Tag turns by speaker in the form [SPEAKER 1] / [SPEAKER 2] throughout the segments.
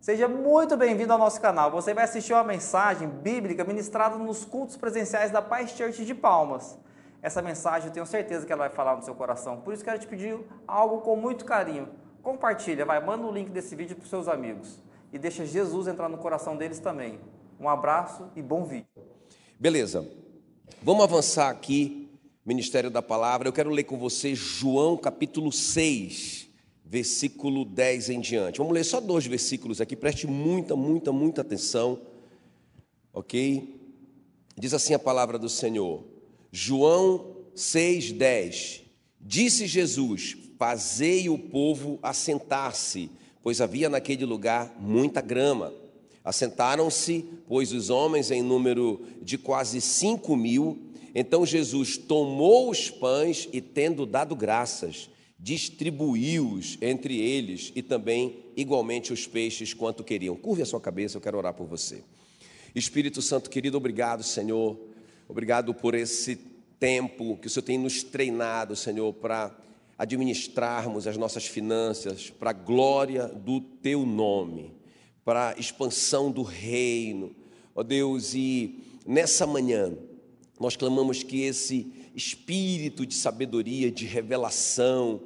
[SPEAKER 1] Seja muito bem-vindo ao nosso canal. Você vai assistir uma mensagem bíblica ministrada nos cultos presenciais da Paz Church de Palmas. Essa mensagem eu tenho certeza que ela vai falar no seu coração. Por isso quero te pedir algo com muito carinho. Compartilha, vai, manda o link desse vídeo para os seus amigos e deixa Jesus entrar no coração deles também. Um abraço e bom vídeo.
[SPEAKER 2] Beleza. Vamos avançar aqui, Ministério da Palavra. Eu quero ler com você João capítulo 6 versículo 10 em diante. Vamos ler só dois versículos aqui, preste muita, muita, muita atenção, ok? Diz assim a palavra do Senhor, João 6,10: Disse Jesus: Fazei o povo assentar-se, pois havia naquele lugar muita grama. Assentaram-se, pois, os homens em número de quase cinco mil. Então Jesus tomou os pães e, tendo dado graças, distribuiu-os entre eles e também igualmente os peixes quanto queriam. Curve a sua cabeça, eu quero orar por você. Espírito Santo querido, obrigado, Senhor. Obrigado por esse tempo que o Senhor tem nos treinado, Senhor, para administrarmos as nossas finanças para a glória do teu nome, para a expansão do reino. Ó Deus, e nessa manhã nós clamamos que esse espírito de sabedoria, de revelação,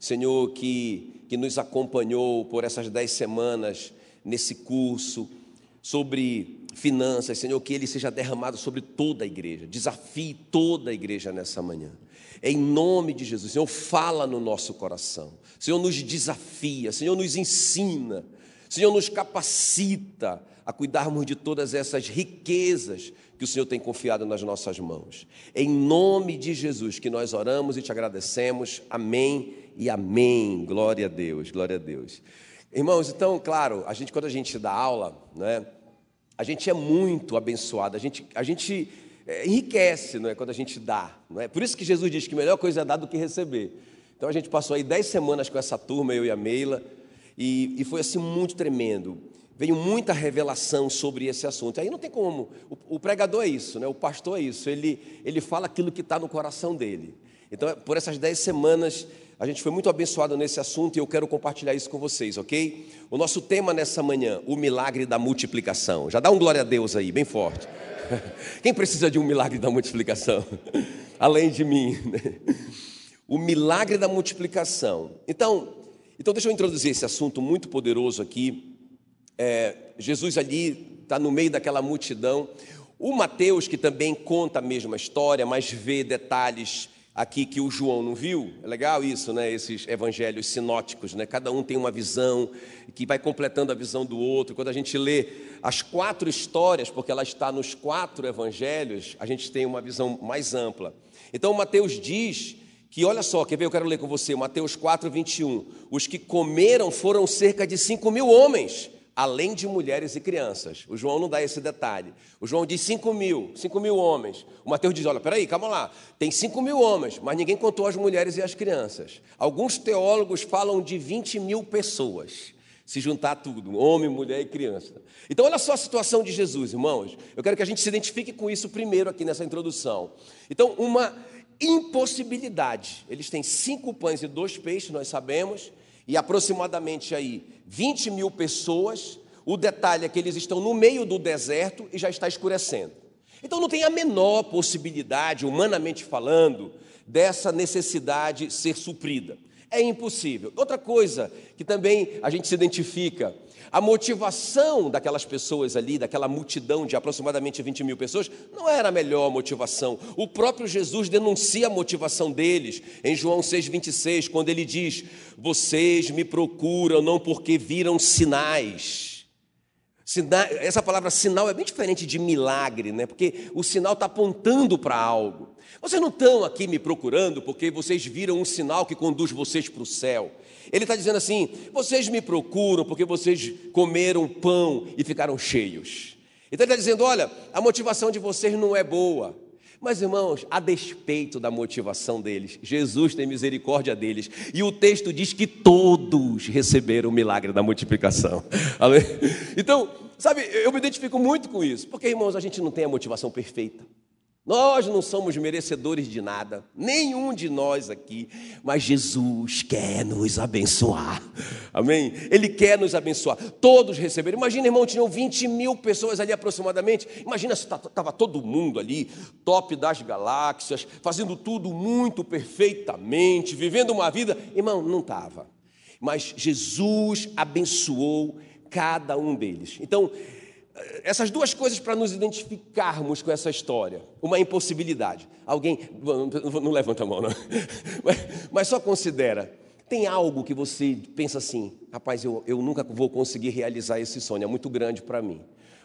[SPEAKER 2] Senhor, que, que nos acompanhou por essas dez semanas nesse curso sobre finanças, Senhor, que ele seja derramado sobre toda a igreja, desafie toda a igreja nessa manhã. Em nome de Jesus, Senhor, fala no nosso coração, Senhor, nos desafia, Senhor, nos ensina, Senhor, nos capacita a cuidarmos de todas essas riquezas que o Senhor tem confiado nas nossas mãos. Em nome de Jesus que nós oramos e te agradecemos. Amém e amém. Glória a Deus, glória a Deus. Irmãos, então, claro, a gente quando a gente dá aula, né, a gente é muito abençoado, a gente, a gente é, enriquece, não é, quando a gente dá, não é? Por isso que Jesus diz que melhor coisa é dar do que receber. Então a gente passou aí dez semanas com essa turma, eu e a Meila, e, e foi assim muito tremendo veio muita revelação sobre esse assunto. Aí não tem como, o, o pregador é isso, né? o pastor é isso, ele, ele fala aquilo que está no coração dele. Então, por essas dez semanas, a gente foi muito abençoado nesse assunto e eu quero compartilhar isso com vocês, ok? O nosso tema nessa manhã, o milagre da multiplicação. Já dá um glória a Deus aí, bem forte. Quem precisa de um milagre da multiplicação? Além de mim. Né? O milagre da multiplicação. Então, então, deixa eu introduzir esse assunto muito poderoso aqui é, Jesus ali está no meio daquela multidão. O Mateus, que também conta a mesma história, mas vê detalhes aqui que o João não viu. É legal isso, né? Esses evangelhos sinóticos, né? Cada um tem uma visão que vai completando a visão do outro. Quando a gente lê as quatro histórias, porque ela está nos quatro evangelhos, a gente tem uma visão mais ampla. Então, Mateus diz que, olha só, quer ver? Eu quero ler com você, Mateus 4, 21. Os que comeram foram cerca de 5 mil homens além de mulheres e crianças. O João não dá esse detalhe. O João diz 5 mil, 5 mil homens. O Mateus diz: olha, peraí, calma lá, tem 5 mil homens, mas ninguém contou as mulheres e as crianças. Alguns teólogos falam de 20 mil pessoas. Se juntar tudo, homem, mulher e criança. Então, olha só a situação de Jesus, irmãos. Eu quero que a gente se identifique com isso primeiro aqui nessa introdução. Então, uma impossibilidade. Eles têm cinco pães e dois peixes, nós sabemos e aproximadamente aí 20 mil pessoas. O detalhe é que eles estão no meio do deserto e já está escurecendo. Então não tem a menor possibilidade, humanamente falando, dessa necessidade ser suprida. É impossível. Outra coisa que também a gente se identifica a motivação daquelas pessoas ali, daquela multidão de aproximadamente 20 mil pessoas, não era a melhor motivação. O próprio Jesus denuncia a motivação deles em João 6,26, quando ele diz: Vocês me procuram não porque viram sinais. Essa palavra sinal é bem diferente de milagre, né? porque o sinal está apontando para algo. Vocês não estão aqui me procurando porque vocês viram um sinal que conduz vocês para o céu. Ele está dizendo assim: vocês me procuram porque vocês comeram pão e ficaram cheios. Então ele está dizendo: olha, a motivação de vocês não é boa. Mas, irmãos, a despeito da motivação deles, Jesus tem misericórdia deles. E o texto diz que todos receberam o milagre da multiplicação. Então, sabe, eu me identifico muito com isso. Porque, irmãos, a gente não tem a motivação perfeita. Nós não somos merecedores de nada, nenhum de nós aqui, mas Jesus quer nos abençoar, amém? Ele quer nos abençoar, todos receberam. Imagina, irmão, tinham 20 mil pessoas ali aproximadamente. Imagina se estava todo mundo ali, top das galáxias, fazendo tudo muito perfeitamente, vivendo uma vida. Irmão, não estava, mas Jesus abençoou cada um deles. Então, essas duas coisas para nos identificarmos com essa história. Uma impossibilidade. Alguém, não, levanta a mão, não. Mas, só considera. Tem algo que você pensa assim, rapaz, eu, eu nunca vou conseguir realizar esse sonho, é muito grande para mim.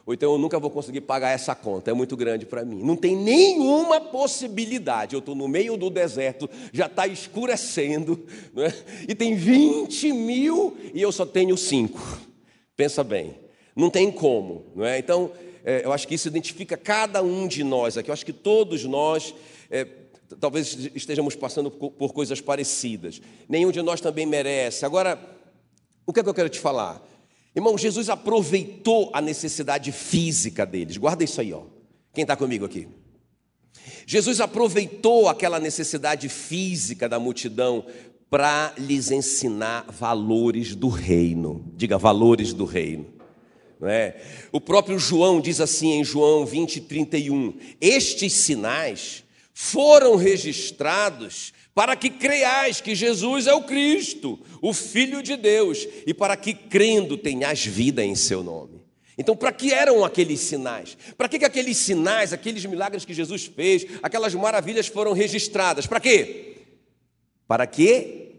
[SPEAKER 2] Ou então eu nunca vou conseguir pagar essa conta, é muito grande para mim. Não tem nenhuma possibilidade. Eu estou no meio do deserto, já está escurecendo, é? e tem 20 mil e eu só tenho cinco. Pensa bem. Não tem como, não é? Então, é, eu acho que isso identifica cada um de nós aqui. Eu acho que todos nós é, talvez estejamos passando por, coisas parecidas. Nenhum de nós também merece. Agora, o que é que eu quero te falar? Irmão, Jesus aproveitou a necessidade física deles. Guarda isso aí, ó. Quem está comigo aqui? Jesus aproveitou aquela necessidade física da multidão para lhes ensinar valores do reino. Diga, valores do reino. É? O próprio João diz assim em João 20, 31: Estes sinais foram registrados para que creiais que Jesus é o Cristo, o Filho de Deus, e para que crendo tenhas vida em seu nome. Então, para que eram aqueles sinais? Para que, que aqueles sinais, aqueles milagres que Jesus fez, aquelas maravilhas foram registradas? Para quê? Para que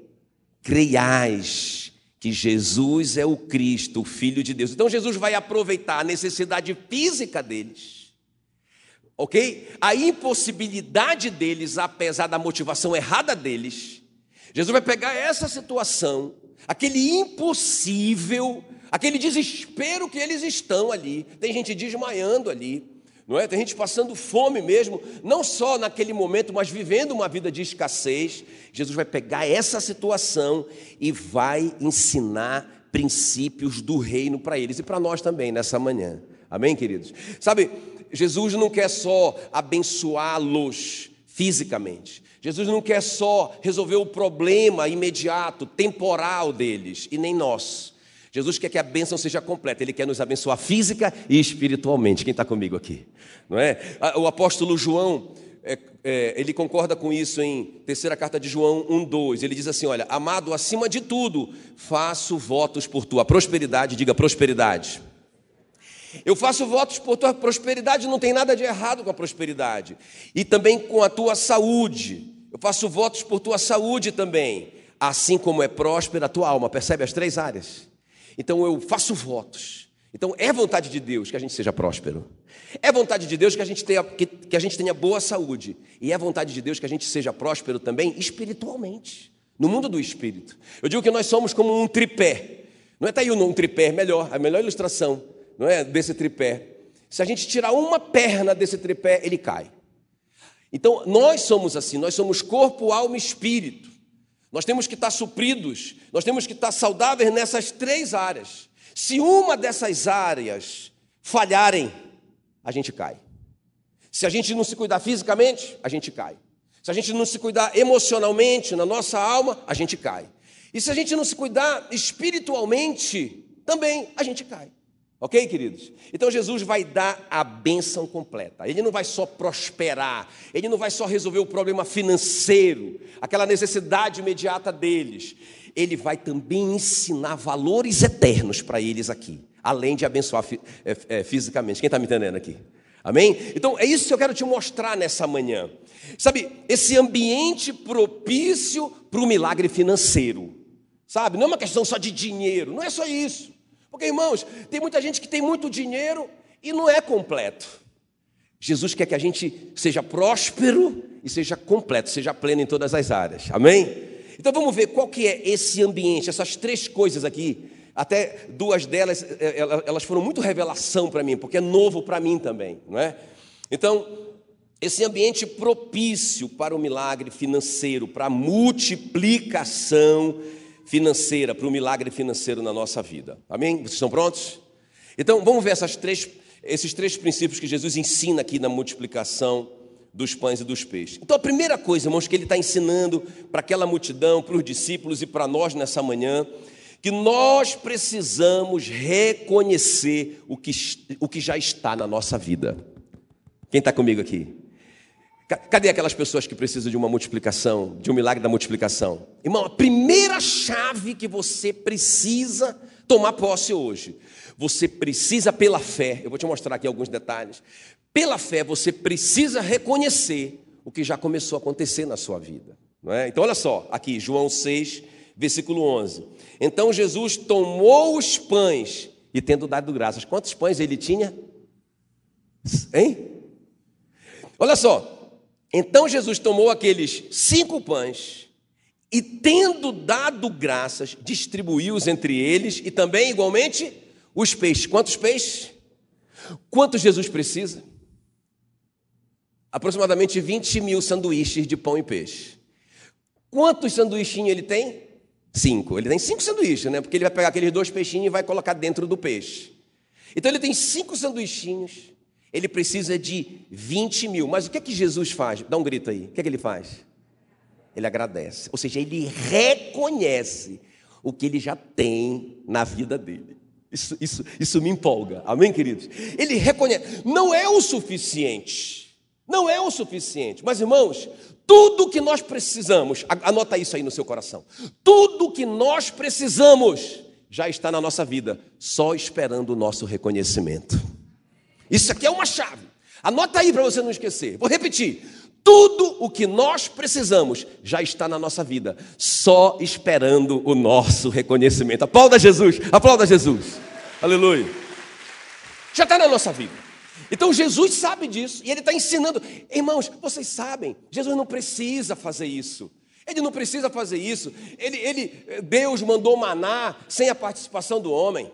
[SPEAKER 2] creiais que Jesus é o Cristo, o Filho de Deus. Então Jesus vai aproveitar a necessidade física deles, ok? A impossibilidade deles, apesar da motivação errada deles. Jesus vai pegar essa situação, aquele impossível, aquele desespero que eles estão ali. Tem gente desmaiando ali não é? Tem gente passando fome mesmo, não só naquele momento, mas vivendo uma vida de escassez. Jesus vai pegar essa situação e vai ensinar princípios do reino para eles e para nós também nessa manhã. Amém, queridos? Sabe, Jesus não quer só abençoá-los fisicamente. Jesus não quer só resolver o problema imediato, temporal deles, e nem nós. Jesus quer que a bênção seja completa, Ele quer nos abençoar física e espiritualmente. Quem está comigo aqui? Não é? O apóstolo João, é, é, ele concorda com isso em terceira carta de João 1,2. Ele diz assim: Olha, amado, acima de tudo, faço votos por tua prosperidade, diga prosperidade. Eu faço votos por tua prosperidade, não tem nada de errado com a prosperidade. E também com a tua saúde. Eu faço votos por tua saúde também. Assim como é próspera a tua alma. Percebe as três áreas? Então eu faço votos. Então é vontade de Deus que a gente seja próspero. É vontade de Deus que a gente tenha, que, que a gente tenha boa saúde. E é vontade de Deus que a gente seja próspero também espiritualmente. No mundo do espírito. Eu digo que nós somos como um tripé. Não é tá aí um tripé, melhor, a melhor ilustração, não é desse tripé. Se a gente tirar uma perna desse tripé, ele cai. Então, nós somos assim, nós somos corpo, alma e espírito. Nós temos que estar supridos, nós temos que estar saudáveis nessas três áreas. Se uma dessas áreas falharem, a gente cai. Se a gente não se cuidar fisicamente, a gente cai. Se a gente não se cuidar emocionalmente, na nossa alma, a gente cai. E se a gente não se cuidar espiritualmente, também a gente cai. Ok, queridos? Então Jesus vai dar a bênção completa. Ele não vai só prosperar, ele não vai só resolver o problema financeiro, aquela necessidade imediata deles. Ele vai também ensinar valores eternos para eles aqui, além de abençoar é, é, fisicamente. Quem está me entendendo aqui? Amém? Então é isso que eu quero te mostrar nessa manhã. Sabe, esse ambiente propício para o milagre financeiro. Sabe, não é uma questão só de dinheiro, não é só isso. Porque, irmãos, tem muita gente que tem muito dinheiro e não é completo. Jesus quer que a gente seja próspero e seja completo, seja pleno em todas as áreas. Amém? Então vamos ver qual que é esse ambiente, essas três coisas aqui. Até duas delas, é, é, elas foram muito revelação para mim, porque é novo para mim também, não é? Então, esse ambiente propício para o milagre financeiro, para a multiplicação financeira, para o milagre financeiro na nossa vida. Amém? Vocês estão prontos? Então, vamos ver três, esses três princípios que Jesus ensina aqui na multiplicação dos pães e dos peixes. Então, a primeira coisa, irmãos, que ele está ensinando para aquela multidão, para os discípulos e para nós nessa manhã, que nós precisamos reconhecer o que, o que já está na nossa vida. Quem está comigo aqui? Cadê aquelas pessoas que precisam de uma multiplicação, de um milagre da multiplicação? Irmão, a primeira chave que você precisa tomar posse hoje, você precisa, pela fé, eu vou te mostrar aqui alguns detalhes, pela fé você precisa reconhecer o que já começou a acontecer na sua vida. Não é? Então, olha só, aqui, João 6, versículo 11. Então Jesus tomou os pães e, tendo dado graças, quantos pães ele tinha? Hein? Olha só, então Jesus tomou aqueles cinco pães e, tendo dado graças, distribuiu-os entre eles e também, igualmente, os peixes. Quantos peixes? Quantos Jesus precisa? Aproximadamente 20 mil sanduíches de pão e peixe. Quantos sanduíchinhos ele tem? Cinco. Ele tem cinco sanduíches, né? Porque ele vai pegar aqueles dois peixinhos e vai colocar dentro do peixe. Então ele tem cinco sanduichinhos ele precisa de 20 mil. Mas o que é que Jesus faz? Dá um grito aí. O que é que ele faz? Ele agradece. Ou seja, ele reconhece o que ele já tem na vida dele. Isso, isso, isso me empolga. Amém, queridos? Ele reconhece. Não é o suficiente. Não é o suficiente. Mas, irmãos, tudo que nós precisamos, anota isso aí no seu coração. Tudo que nós precisamos já está na nossa vida, só esperando o nosso reconhecimento. Isso aqui é uma chave. Anota aí para você não esquecer. Vou repetir. Tudo o que nós precisamos já está na nossa vida, só esperando o nosso reconhecimento. Aplauda Jesus, aplauda Jesus. Aleluia. Já está na nossa vida. Então Jesus sabe disso e ele está ensinando. Irmãos, vocês sabem, Jesus não precisa fazer isso. Ele não precisa fazer isso. Ele, ele, Deus mandou maná sem a participação do homem.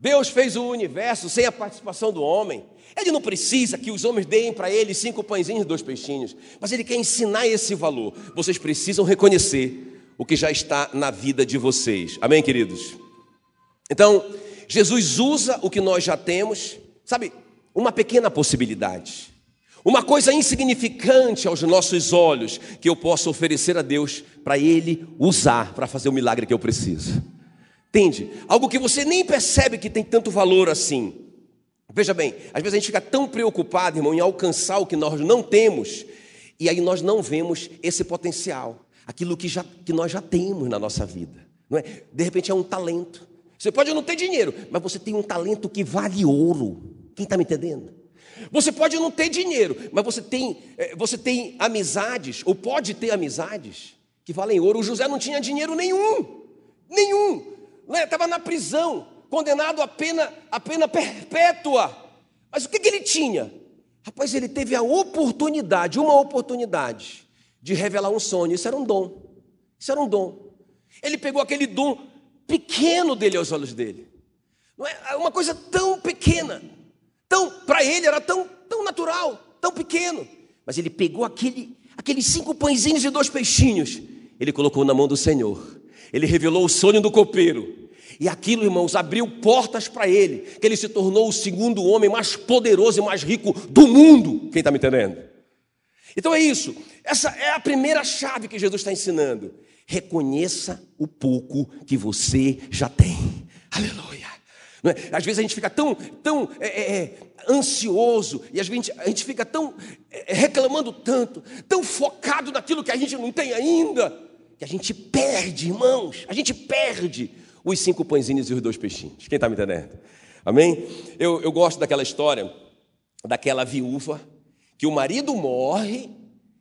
[SPEAKER 2] Deus fez o universo sem a participação do homem. Ele não precisa que os homens deem para ele cinco pãezinhos e dois peixinhos, mas ele quer ensinar esse valor. Vocês precisam reconhecer o que já está na vida de vocês. Amém, queridos? Então, Jesus usa o que nós já temos, sabe, uma pequena possibilidade, uma coisa insignificante aos nossos olhos que eu posso oferecer a Deus para Ele usar para fazer o milagre que eu preciso. Entende? Algo que você nem percebe que tem tanto valor assim. Veja bem, às vezes a gente fica tão preocupado, irmão, em alcançar o que nós não temos, e aí nós não vemos esse potencial, aquilo que, já, que nós já temos na nossa vida. Não é? De repente é um talento. Você pode não ter dinheiro, mas você tem um talento que vale ouro. Quem está me entendendo? Você pode não ter dinheiro, mas você tem, eh, você tem amizades, ou pode ter amizades, que valem ouro. O José não tinha dinheiro nenhum, nenhum estava né? na prisão, condenado a pena, a pena perpétua. Mas o que, que ele tinha? Rapaz, ele teve a oportunidade, uma oportunidade, de revelar um sonho. Isso era um dom. Isso era um dom. Ele pegou aquele dom pequeno dele aos olhos dele. Não é uma coisa tão pequena. Tão, para ele era tão, tão natural, tão pequeno. Mas ele pegou aquele, aqueles cinco pãezinhos e dois peixinhos. Ele colocou na mão do Senhor. Ele revelou o sonho do copeiro. E aquilo, irmãos, abriu portas para ele, que ele se tornou o segundo homem mais poderoso e mais rico do mundo. Quem está me entendendo? Então é isso. Essa é a primeira chave que Jesus está ensinando. Reconheça o pouco que você já tem. Aleluia. É? Às vezes a gente fica tão, tão é, é, é ansioso e às vezes a gente fica tão é, reclamando tanto, tão focado naquilo que a gente não tem ainda que a gente perde, irmãos, a gente perde os cinco pãezinhos e os dois peixinhos. Quem está me entendendo? Amém? Eu, eu gosto daquela história daquela viúva que o marido morre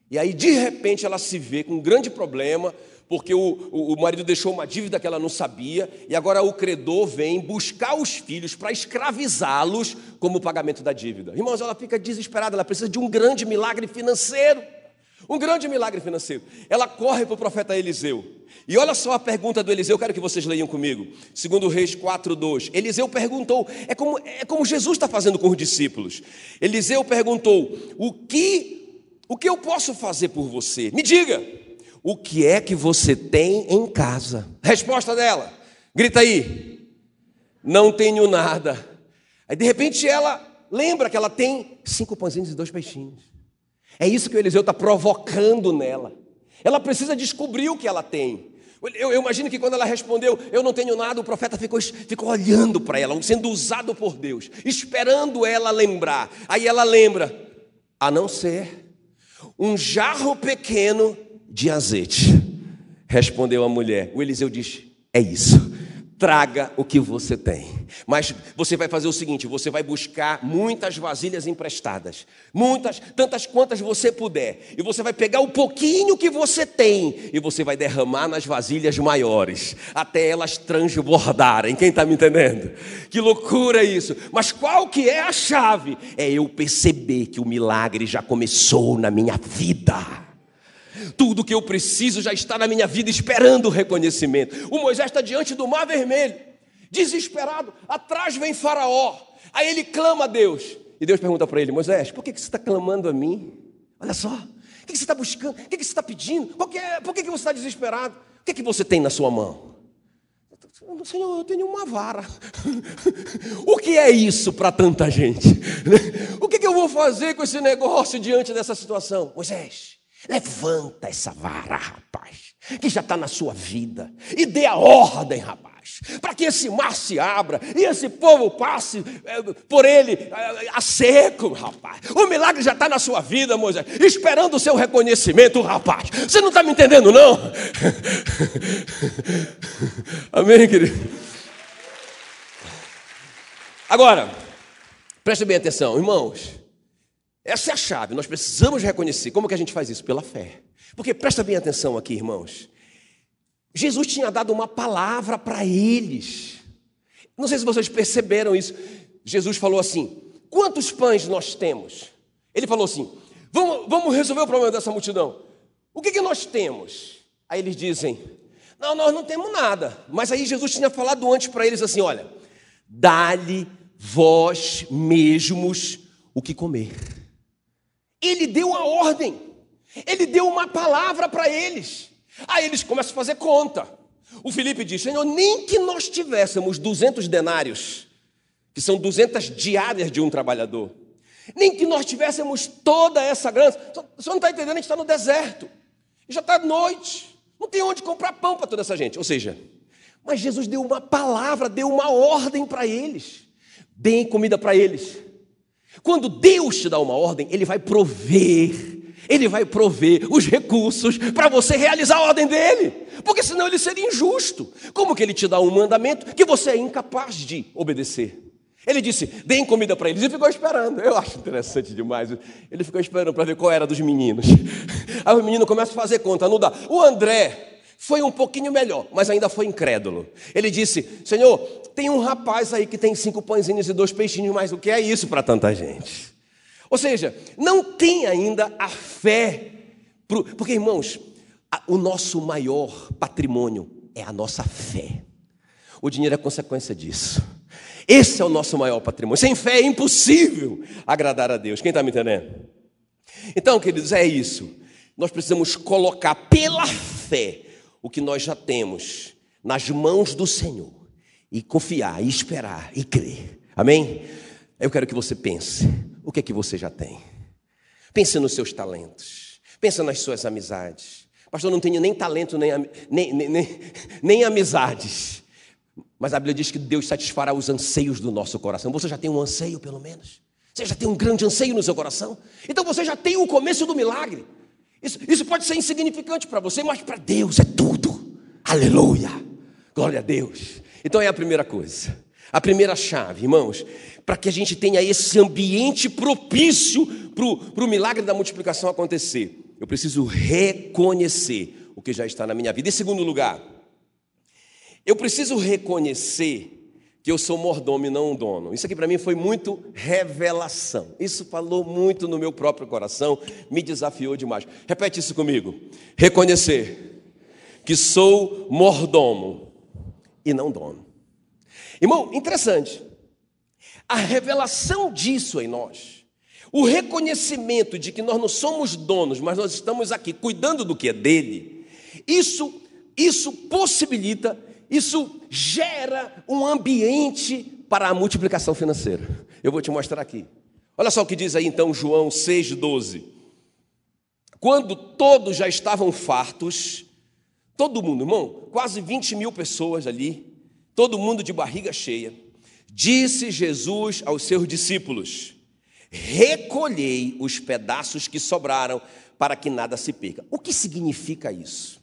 [SPEAKER 2] e aí de repente ela se vê com um grande problema porque o, o, o marido deixou uma dívida que ela não sabia e agora o credor vem buscar os filhos para escravizá-los como pagamento da dívida. Irmãos, ela fica desesperada, ela precisa de um grande milagre financeiro. Um grande milagre financeiro. Ela corre para o profeta Eliseu. E olha só a pergunta do Eliseu, quero que vocês leiam comigo. Segundo Reis 4:2. Eliseu perguntou, é como, é como Jesus está fazendo com os discípulos. Eliseu perguntou: "O que o que eu posso fazer por você? Me diga. O que é que você tem em casa?" Resposta dela. Grita aí. Não tenho nada. Aí de repente ela lembra que ela tem cinco pãezinhos e dois peixinhos. É isso que o Eliseu está provocando nela. Ela precisa descobrir o que ela tem. Eu, eu, imagino que quando ela respondeu, eu não tenho nada, o profeta ficou, ficou olhando para ela, sendo usado por Deus, esperando ela lembrar. Aí ela lembra, a não ser um jarro pequeno de azeite. Respondeu a mulher. O Eliseu diz: É isso traga o que você tem. Mas você vai fazer o seguinte: você vai buscar muitas vasilhas emprestadas, muitas, tantas quantas você puder, e você vai pegar o pouquinho que você tem e você vai derramar nas vasilhas maiores, até elas transbordarem. Quem está me entendendo? Que loucura isso! Mas qual que é a chave? É eu perceber que o milagre já começou na minha vida. Tudo que eu preciso já está na minha vida esperando o reconhecimento. O Moisés está diante do mar vermelho, desesperado. Atrás vem Faraó. Aí ele clama a Deus. E Deus pergunta para ele: Moisés, por que, que você está clamando a mim? Olha só, o que, que você está buscando? O que, que você está pedindo? Que é, por que, que você está desesperado? O que, que você tem na sua mão? Senhor, eu tenho uma vara. o que é isso para tanta gente? O que, que eu vou fazer com esse negócio diante dessa situação? Moisés, Levanta essa vara, rapaz, que já está na sua vida, e dê a ordem, rapaz, para que esse mar se abra e esse povo passe é, por ele é, a seco, rapaz. O milagre já está na sua vida, Moisés, esperando o seu reconhecimento, rapaz. Você não está me entendendo, não? Amém, querido? Agora, preste bem atenção, irmãos. Essa é a chave, nós precisamos reconhecer. Como que a gente faz isso? Pela fé. Porque presta bem atenção aqui, irmãos. Jesus tinha dado uma palavra para eles. Não sei se vocês perceberam isso. Jesus falou assim: quantos pães nós temos? Ele falou assim: vamos, vamos resolver o problema dessa multidão. O que, que nós temos? Aí eles dizem: não, nós não temos nada. Mas aí Jesus tinha falado antes para eles assim: olha, dá-lhe vós mesmos o que comer. Ele deu a ordem, ele deu uma palavra para eles. Aí eles começam a fazer conta. O Felipe diz: Senhor, nem que nós tivéssemos 200 denários, que são 200 diárias de um trabalhador, nem que nós tivéssemos toda essa grana, você não está entendendo, a gente está no deserto, já está noite, não tem onde comprar pão para toda essa gente. Ou seja, mas Jesus deu uma palavra, deu uma ordem para eles, deem comida para eles. Quando Deus te dá uma ordem, Ele vai prover, Ele vai prover os recursos para você realizar a ordem dele, porque senão ele seria injusto. Como que Ele te dá um mandamento que você é incapaz de obedecer? Ele disse: deem comida para eles, e ficou esperando. Eu acho interessante demais. Ele ficou esperando para ver qual era dos meninos. Aí o menino começa a fazer conta, não dá. O André, foi um pouquinho melhor, mas ainda foi incrédulo. Ele disse: Senhor, tem um rapaz aí que tem cinco pãezinhos e dois peixinhos, mas o que é isso para tanta gente? Ou seja, não tem ainda a fé, porque irmãos, o nosso maior patrimônio é a nossa fé. O dinheiro é consequência disso. Esse é o nosso maior patrimônio. Sem fé é impossível agradar a Deus. Quem está me entendendo? Então, queridos, é isso. Nós precisamos colocar pela fé o que nós já temos nas mãos do Senhor e confiar, e esperar e crer. Amém? Eu quero que você pense: o que é que você já tem? Pense nos seus talentos, pense nas suas amizades. Pastor, não tenho nem talento, nem, nem, nem, nem amizades. Mas a Bíblia diz que Deus satisfará os anseios do nosso coração. Você já tem um anseio, pelo menos? Você já tem um grande anseio no seu coração? Então você já tem o começo do milagre. Isso, isso pode ser insignificante para você, mas para Deus é tudo. Aleluia. Glória a Deus. Então é a primeira coisa. A primeira chave, irmãos, para que a gente tenha esse ambiente propício para o milagre da multiplicação acontecer. Eu preciso reconhecer o que já está na minha vida. Em segundo lugar, eu preciso reconhecer que eu sou mordomo e não um dono. Isso aqui para mim foi muito revelação. Isso falou muito no meu próprio coração, me desafiou demais. Repete isso comigo. Reconhecer que sou mordomo e não dono. Irmão, interessante. A revelação disso em nós, o reconhecimento de que nós não somos donos, mas nós estamos aqui cuidando do que é dele, isso isso possibilita isso gera um ambiente para a multiplicação financeira. Eu vou te mostrar aqui. Olha só o que diz aí então João 6,12. quando todos já estavam fartos, todo mundo, irmão, quase 20 mil pessoas ali, todo mundo de barriga cheia, disse Jesus aos seus discípulos: Recolhei os pedaços que sobraram, para que nada se perca. O que significa isso?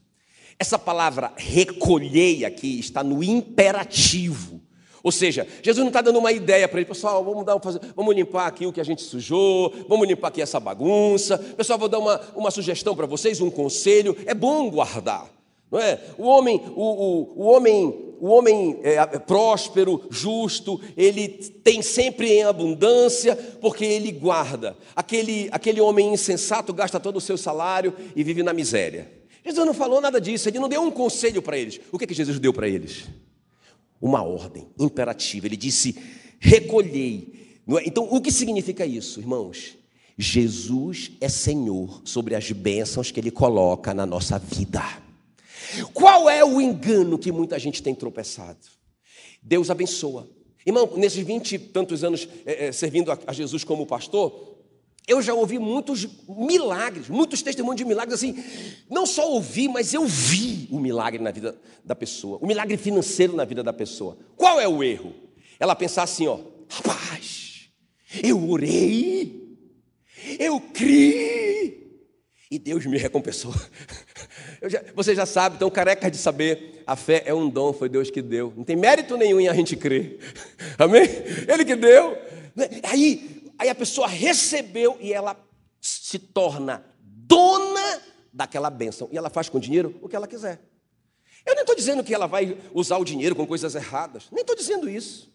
[SPEAKER 2] Essa palavra recolhei aqui está no imperativo. Ou seja, Jesus não está dando uma ideia para ele, pessoal, vamos, dar, vamos limpar aqui o que a gente sujou, vamos limpar aqui essa bagunça. Pessoal, vou dar uma, uma sugestão para vocês, um conselho. É bom guardar, não é? O homem, o, o, o homem, o homem é, é próspero, justo, ele tem sempre em abundância, porque ele guarda. Aquele, aquele homem insensato gasta todo o seu salário e vive na miséria. Jesus não falou nada disso, ele não deu um conselho para eles. O que, que Jesus deu para eles? uma ordem imperativa. Ele disse: recolhei. É? Então, o que significa isso, irmãos? Jesus é Senhor sobre as bênçãos que Ele coloca na nossa vida. Qual é o engano que muita gente tem tropeçado? Deus abençoa. Irmão, nesses vinte e tantos anos é, é, servindo a, a Jesus como pastor, eu já ouvi muitos milagres, muitos testemunhos de milagres assim. Não só ouvi, mas eu vi o milagre na vida da pessoa, o milagre financeiro na vida da pessoa. Qual é o erro? Ela pensar assim, ó, rapaz, eu orei, eu criei e Deus me recompensou. Já, você já sabe, então careca de saber, a fé é um dom, foi Deus que deu. Não tem mérito nenhum em a gente crer. Amém? Ele que deu. Aí Aí a pessoa recebeu e ela se torna dona daquela bênção. E ela faz com o dinheiro o que ela quiser. Eu nem estou dizendo que ela vai usar o dinheiro com coisas erradas. Nem estou dizendo isso.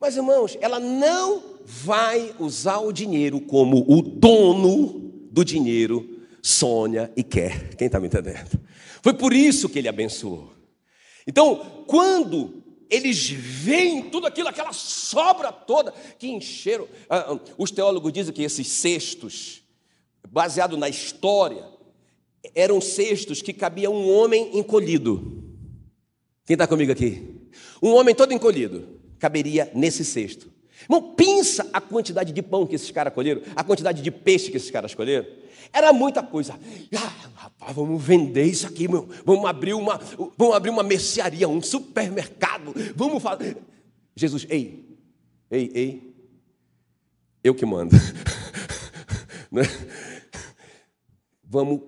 [SPEAKER 2] Mas, irmãos, ela não vai usar o dinheiro como o dono do dinheiro sonha e quer. Quem está me entendendo? Foi por isso que ele abençoou. Então, quando eles veem tudo aquilo, aquela sobra toda que encheram. Ah, ah, os teólogos dizem que esses cestos, baseado na história, eram cestos que cabia um homem encolhido. Quem está comigo aqui? Um homem todo encolhido caberia nesse cesto. Irmão, pensa a quantidade de pão que esses caras colheram, a quantidade de peixe que esses caras colheram. Era muita coisa. Ah, rapaz, vamos vender isso aqui, meu. Vamos abrir uma, vamos abrir uma mercearia, um supermercado. Vamos fazer. Jesus, ei, ei, ei. Eu que mando. Né? vamos,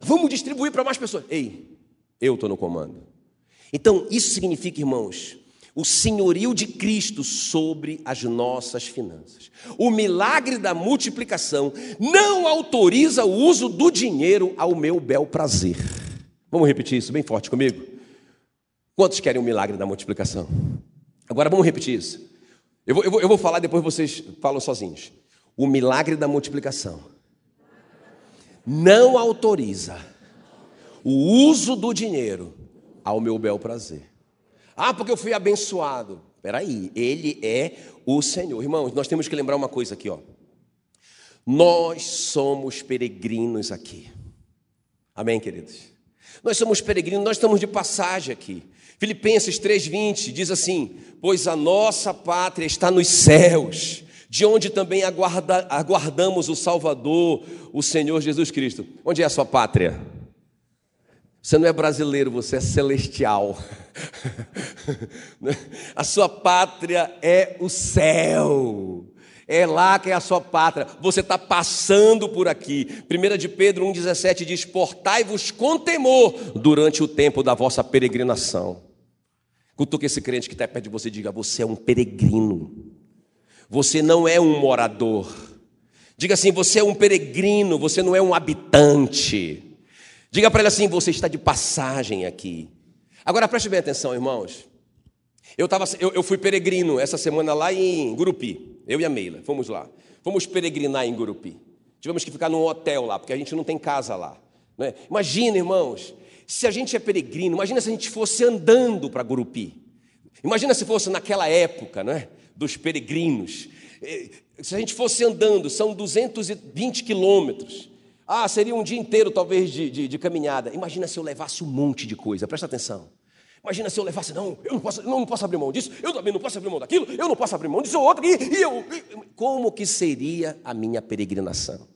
[SPEAKER 2] vamos distribuir para mais pessoas. Ei, eu estou no comando. Então, isso significa, irmãos, o senhorio de Cristo sobre as nossas finanças. O milagre da multiplicação não autoriza o uso do dinheiro ao meu bel prazer. Vamos repetir isso bem forte comigo? Quantos querem o milagre da multiplicação? Agora vamos repetir isso. Eu vou, eu vou, eu vou falar, depois vocês falam sozinhos. O milagre da multiplicação não autoriza o uso do dinheiro ao meu bel prazer. Ah, porque eu fui abençoado. Peraí, ele é o Senhor. Irmãos, nós temos que lembrar uma coisa aqui, ó. Nós somos peregrinos aqui. Amém, queridos? Nós somos peregrinos, nós estamos de passagem aqui. Filipenses 3,20 diz assim: Pois a nossa pátria está nos céus, de onde também aguarda, aguardamos o Salvador, o Senhor Jesus Cristo. Onde é a sua pátria? Você não é brasileiro, você é celestial. a sua pátria é o céu. É lá que é a sua pátria. Você está passando por aqui. 1 de Pedro 1,17 diz: Portai-vos com temor durante o tempo da vossa peregrinação. Cutuque esse crente que está perto de você diga: Você é um peregrino. Você não é um morador. Diga assim: Você é um peregrino, você não é um habitante. Diga para ele assim: você está de passagem aqui. Agora preste bem atenção, irmãos. Eu, tava, eu, eu fui peregrino essa semana lá em Gurupi, eu e a Meila, fomos lá. Fomos peregrinar em Gurupi. Tivemos que ficar num hotel lá, porque a gente não tem casa lá. Né? Imagina, irmãos, se a gente é peregrino, imagina se a gente fosse andando para Gurupi. Imagina se fosse naquela época, né, dos peregrinos. Eh, se a gente fosse andando, são 220 quilômetros. Ah, seria um dia inteiro, talvez, de, de, de, caminhada. Imagina se eu levasse um monte de coisa, presta atenção. Imagina se eu levasse, não, eu não posso, não, não posso abrir mão disso, eu também não posso abrir mão daquilo, eu não posso abrir mão disso outro, e, e eu. E, como que seria a minha peregrinação?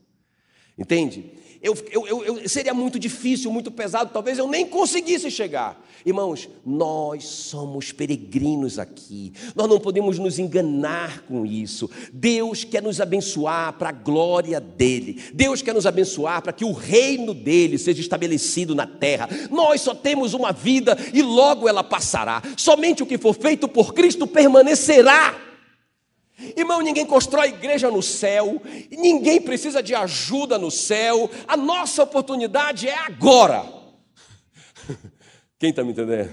[SPEAKER 2] Entende? Eu, eu, eu, seria muito difícil, muito pesado, talvez eu nem conseguisse chegar. Irmãos, nós somos peregrinos aqui, nós não podemos nos enganar com isso. Deus quer nos abençoar para a glória dEle, Deus quer nos abençoar para que o reino dEle seja estabelecido na terra. Nós só temos uma vida e logo ela passará, somente o que for feito por Cristo permanecerá. Irmão, ninguém constrói igreja no céu, ninguém precisa de ajuda no céu, a nossa oportunidade é agora. Quem está me entendendo?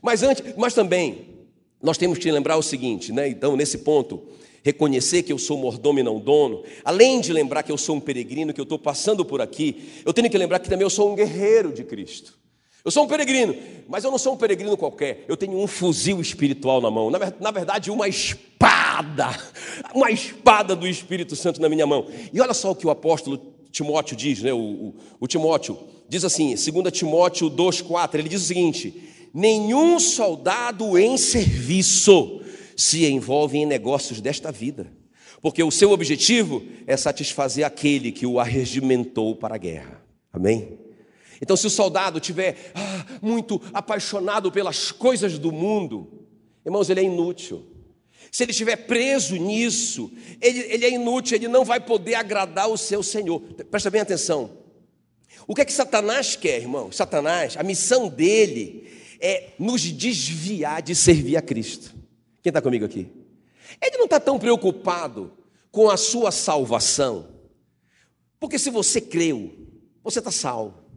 [SPEAKER 2] Mas antes, mas também, nós temos que lembrar o seguinte, né? Então, nesse ponto, reconhecer que eu sou mordomo e não dono, além de lembrar que eu sou um peregrino, que eu estou passando por aqui, eu tenho que lembrar que também eu sou um guerreiro de Cristo. Eu sou um peregrino, mas eu não sou um peregrino qualquer. Eu tenho um fuzil espiritual na mão. Na, verdade, uma espada. Uma espada do Espírito Santo na minha mão. E olha só o que o apóstolo Timóteo diz, né? O, o, o Timóteo diz assim, 2 Timóteo 2,4, ele diz o seguinte: nenhum soldado em serviço se envolve em negócios desta vida, porque o seu objetivo é satisfazer aquele que o arregimentou para a guerra. Amém? Então, se o soldado tiver ah, muito apaixonado pelas coisas do mundo, irmãos, ele é inútil. Se ele estiver preso nisso, ele, ele, é inútil, ele não vai poder agradar o seu Senhor. Presta bem atenção. O que é que Satanás quer, irmão? Satanás, a missão dele é nos desviar de servir a Cristo. Quem está comigo aqui? Ele não está tão preocupado com a sua salvação, porque se você creu, você está salvo.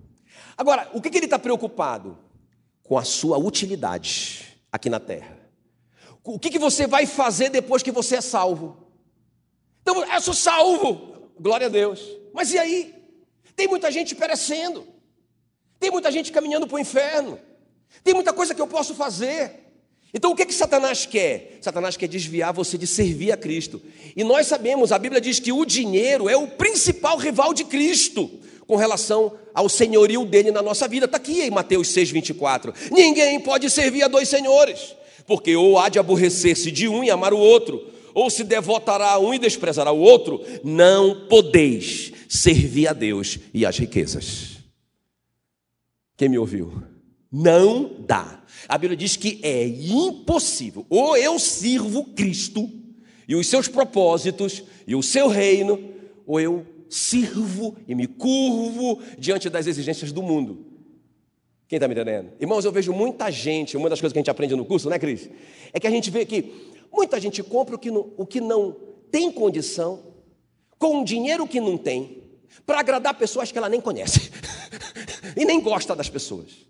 [SPEAKER 2] Agora, o que, que ele está preocupado? Com a sua utilidade aqui na terra. O que, que você vai fazer depois que você é salvo? Então, eu sou salvo, glória a Deus. Mas e aí? Tem muita gente perecendo, tem muita gente caminhando para o inferno, tem muita coisa que eu posso fazer. Então o que que Satanás quer? Satanás quer desviar você de servir a Cristo. E nós sabemos, a Bíblia diz que o dinheiro é o principal rival de Cristo com relação ao senhorio dele na nossa vida. Está aqui em Mateus 6,24. Ninguém pode servir a dois senhores, porque ou há de aborrecer-se de um e amar o outro, ou se devotará a um e desprezará o outro. Não podeis servir a Deus e às riquezas. Quem me ouviu? Não dá. A Bíblia diz que é impossível. Ou eu sirvo Cristo e os seus propósitos e o seu reino, ou eu sirvo e me curvo diante das exigências do mundo. Quem está me entendendo? Irmãos, eu vejo muita gente, uma das coisas que a gente aprende no curso, né, Cris? É que a gente vê que muita gente compra o que não, o que não tem condição, com dinheiro que não tem, para agradar pessoas que ela nem conhece e nem gosta das pessoas.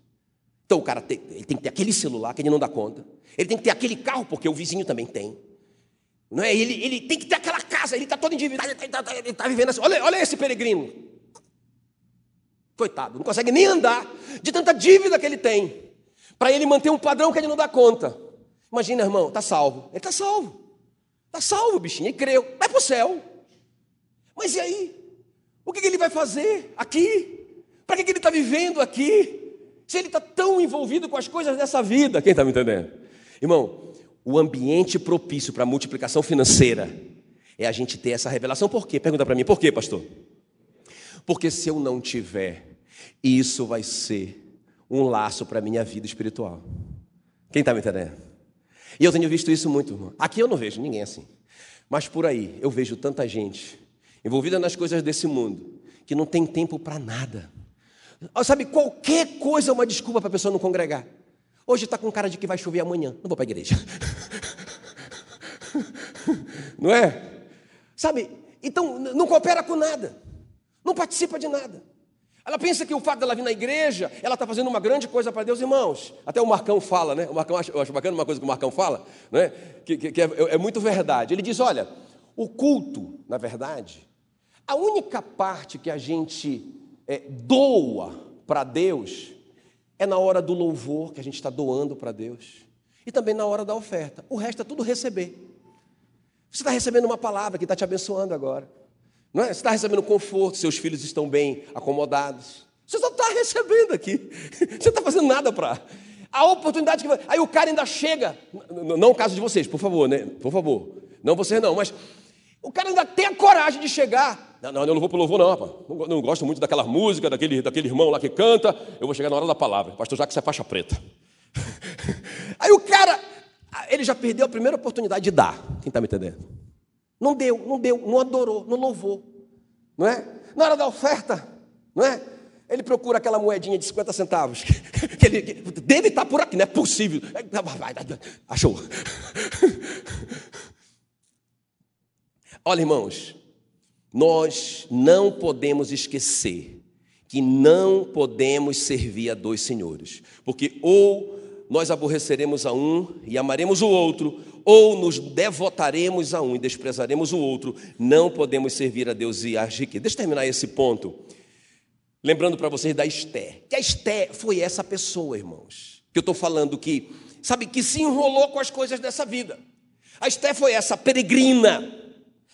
[SPEAKER 2] Então o cara tem, ele tem que ter aquele celular que ele não dá conta, ele tem que ter aquele carro porque o vizinho também tem. Não é? ele, ele tem que ter aquela casa, ele está todo endividado, ele está tá, tá vivendo assim. Olha, olha esse peregrino. Coitado, não consegue nem andar de tanta dívida que ele tem. Para ele manter um padrão que ele não dá conta. Imagina, irmão, está salvo. Ele está salvo. Está salvo, bichinho, ele creu. Vai para o céu. Mas e aí? O que, que ele vai fazer aqui? Para que, que ele está vivendo aqui? Se ele está tão envolvido com as coisas dessa vida. Quem está me entendendo? Irmão, o ambiente propício para a multiplicação financeira é a gente ter essa revelação. Por quê? Pergunta para mim, por quê, pastor? Porque se eu não tiver, isso vai ser um laço para a minha vida espiritual. Quem está me entendendo? E eu tenho visto isso muito, irmão. Aqui eu não vejo ninguém assim. Mas por aí eu vejo tanta gente envolvida nas coisas desse mundo que não tem tempo para nada. Sabe, qualquer coisa é uma desculpa para a pessoa não congregar. Hoje está com cara de que vai chover amanhã. Não vou para a igreja. Não é? Sabe? Então, não coopera com nada. Não participa de nada. Ela pensa que o fato dela vir na igreja, ela está fazendo uma grande coisa para Deus, irmãos. Até o Marcão fala, né? O Marcão, eu acho bacana uma coisa que o Marcão fala, né? que, que, que é, é muito verdade. Ele diz: olha, o culto, na verdade, a única parte que a gente é, doa para Deus é na hora do louvor que a gente está doando para Deus. E também na hora da oferta. O resto é tudo receber. Você está recebendo uma palavra que está te abençoando agora. Não é? Você está recebendo conforto, seus filhos estão bem acomodados. Você só está recebendo aqui. Você não está fazendo nada para. A oportunidade que. Aí o cara ainda chega. Não o caso de vocês, por favor, né? Por favor. Não vocês não, mas o cara ainda tem a coragem de chegar Não, não, eu não vou para o louvor, não, rapaz. Não, não, gosto muito daquela música, daquele, daquele irmão lá que canta. Eu vou chegar na hora da palavra. Pastor Jacques é faixa preta. Aí o cara, ele já perdeu a primeira oportunidade de dar. Quem está me entendendo? Não deu, não deu, não adorou, não louvou. Não é? Na hora da oferta, não é? Ele procura aquela moedinha de 50 centavos. Que ele, que deve estar por aqui, não é possível. Achou. Olha, irmãos, nós não podemos esquecer que não podemos servir a dois senhores, porque ou nós aborreceremos a um e amaremos o outro, ou nos devotaremos a um e desprezaremos o outro. Não podemos servir a Deus e a riqueza. Deixa eu terminar esse ponto. Lembrando para vocês da Esté. Que a Esté foi essa pessoa, irmãos. Que eu estou falando que, sabe, que se enrolou com as coisas dessa vida. A Esté foi essa peregrina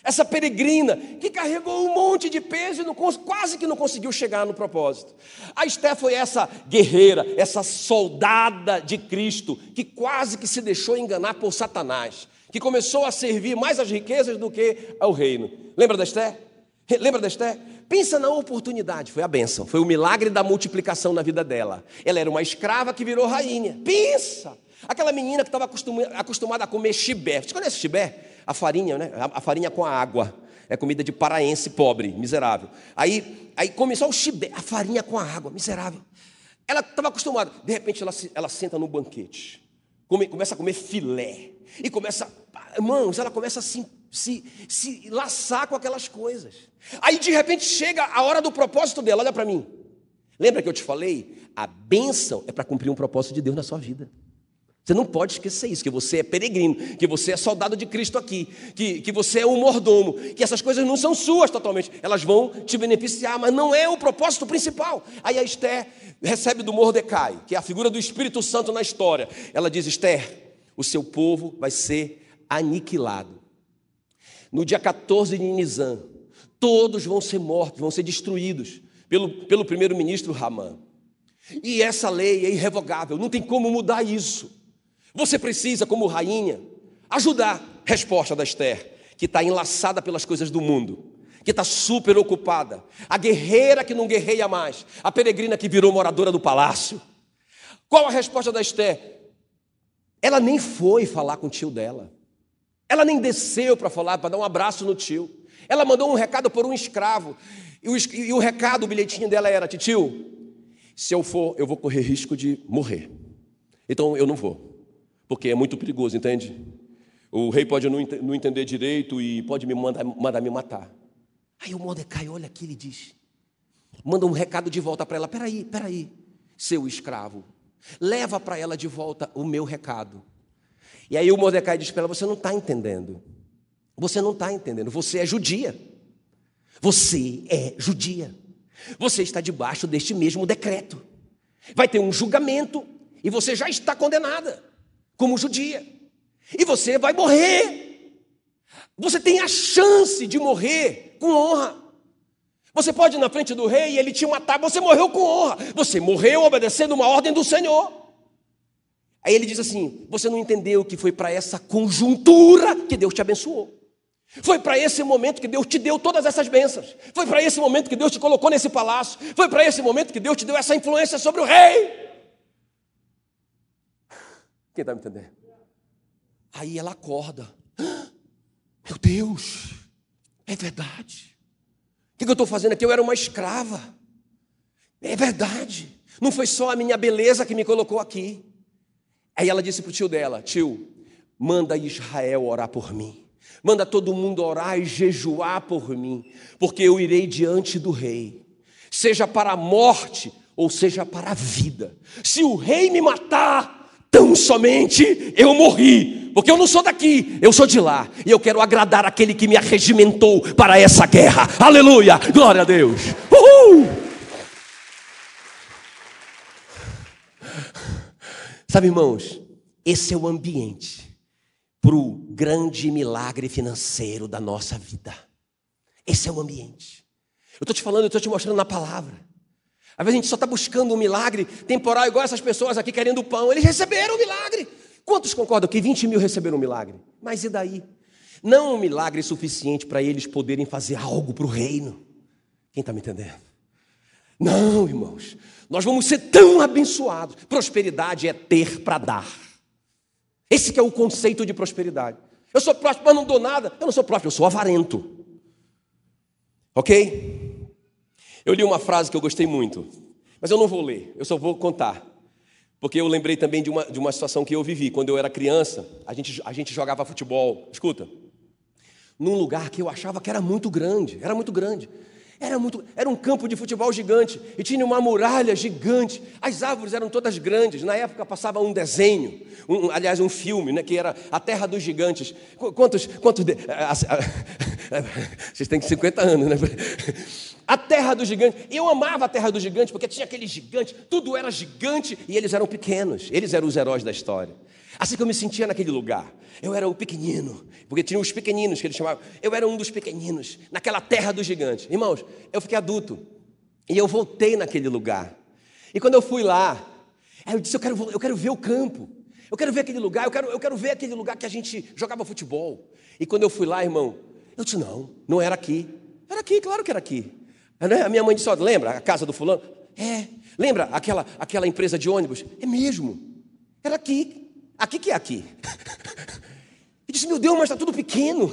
[SPEAKER 2] essa peregrina que carregou um monte de peso e não, quase que não conseguiu chegar no propósito. A Esté foi essa guerreira, essa soldada de Cristo, que quase que se deixou enganar por Satanás, que começou a servir mais as riquezas do que ao reino. Lembra da Esté? Lembra da Esté? Pensa na oportunidade, foi a bênção, foi o milagre da multiplicação na vida dela. Ela era uma escrava que virou rainha. Pensa! Aquela menina que estava acostumada a comer chibé. Você conhece chibé? A farinha, né? A, farinha com a água. É comida de paraense pobre, miserável. Aí, aí começou o chibé, a farinha com a água, miserável. Ela estava acostumada. De repente ela, ela senta no banquete. Come, começa a comer filé. E começa, irmãos, ela começa a se, se, se laçar com aquelas coisas. Aí de repente chega a hora do propósito dela, olha para mim. Lembra que eu te falei? A bênção é para cumprir um propósito de Deus na sua vida. Você não pode esquecer isso, que você é peregrino, que você é soldado de Cristo aqui, que, que você é um mordomo, que essas coisas não são suas totalmente, elas vão te beneficiar, mas não é o propósito principal. Aí a Esther recebe do Mordecai, que é a figura do Espírito Santo na história. Ela diz: Esther, o seu povo vai ser aniquilado. No dia 14 de Nisan, todos vão ser mortos, vão ser destruídos pelo, pelo primeiro-ministro Ramã. E essa lei é irrevogável, não tem como mudar isso. Você precisa, como rainha, ajudar. Resposta da Esther, que está enlaçada pelas coisas do mundo, que está super ocupada. A guerreira que não guerreia mais, a peregrina que virou moradora do palácio. Qual a resposta da Esther? Ela nem foi falar com o tio dela. Ela nem desceu para falar, para dar um abraço no tio. Ela mandou um recado por um escravo. E o, e o recado, o bilhetinho dela era: Tio, se eu for, eu vou correr risco de morrer. Então eu não vou porque é muito perigoso, entende? O rei pode não, não entender direito e pode me mandar, mandar me matar. Aí o Mordecai olha aqui e diz: manda um recado de volta para ela: peraí, peraí, seu escravo, leva para ela de volta o meu recado. E aí o Mordecai diz para ela: você não está entendendo, você não está entendendo, você é judia, você é judia, você está debaixo deste mesmo decreto, vai ter um julgamento e você já está condenada como judia. E você vai morrer. Você tem a chance de morrer com honra. Você pode ir na frente do rei e ele te matar, você morreu com honra. Você morreu obedecendo uma ordem do Senhor. Aí ele diz assim: Você não entendeu que foi para essa conjuntura que Deus te abençoou. Foi para esse momento que Deus te deu todas essas bênçãos. Foi para esse momento que Deus te colocou nesse palácio. Foi para esse momento que Deus te deu essa influência sobre o rei. Quem está me entendendo? Aí ela acorda. Meu Deus, é verdade. O que eu estou fazendo aqui? Eu era uma escrava. É verdade. Não foi só a minha beleza que me colocou aqui. Aí ela disse para o tio dela: Tio, manda Israel orar por mim. Manda todo mundo orar e jejuar por mim, porque eu irei diante do rei, seja para a morte ou seja para a vida. Se o rei me matar, tão somente eu morri, porque eu não sou daqui, eu sou de lá, e eu quero agradar aquele que me arregimentou para essa guerra. Aleluia! Glória a Deus! Uhul! Sabe, irmãos, esse é o ambiente para o grande milagre financeiro da nossa vida. Esse é o ambiente. Eu estou te falando, eu estou te mostrando na palavra. Às vezes a gente só está buscando um milagre temporal, igual essas pessoas aqui querendo pão. Eles receberam o milagre. Quantos concordam que 20 mil receberam o milagre? Mas e daí? Não um milagre suficiente para eles poderem fazer algo para o reino. Quem está me entendendo? Não, irmãos. Nós vamos ser tão abençoados. Prosperidade é ter para dar. Esse é o conceito de prosperidade. Eu sou próspero, mas não dou nada. Eu não sou próspero, eu sou avarento. Ok? Eu li uma frase que eu gostei muito, mas eu não vou ler, eu só vou contar. Porque eu lembrei também de uma, de uma situação que eu vivi. Quando eu era criança, a gente, a gente jogava futebol. Escuta, num lugar que eu achava que era muito grande, era muito grande. Era muito, era um campo de futebol gigante e tinha uma muralha gigante. As árvores eram todas grandes. Na época passava um desenho, um, aliás, um filme, né, que era A Terra dos Gigantes. Quantos, quantos de, vocês têm 50 anos, né? A Terra dos Gigantes. Eu amava a Terra dos Gigantes porque tinha aqueles gigantes, tudo era gigante e eles eram pequenos. Eles eram os heróis da história. Assim que eu me sentia naquele lugar. Eu era o pequenino, porque tinha os pequeninos que eles chamavam. Eu era um dos pequeninos, naquela terra dos gigantes. Irmãos, eu fiquei adulto e eu voltei naquele lugar. E quando eu fui lá, eu disse: eu quero, eu quero ver o campo, eu quero ver aquele lugar, eu quero, eu quero ver aquele lugar que a gente jogava futebol. E quando eu fui lá, irmão, eu disse: não, não era aqui. Era aqui, claro que era aqui. Né? A minha mãe disse: lembra a casa do fulano? É. Lembra aquela, aquela empresa de ônibus? É mesmo. Era aqui. Aqui que é aqui. E disse: Meu Deus, mas está tudo pequeno.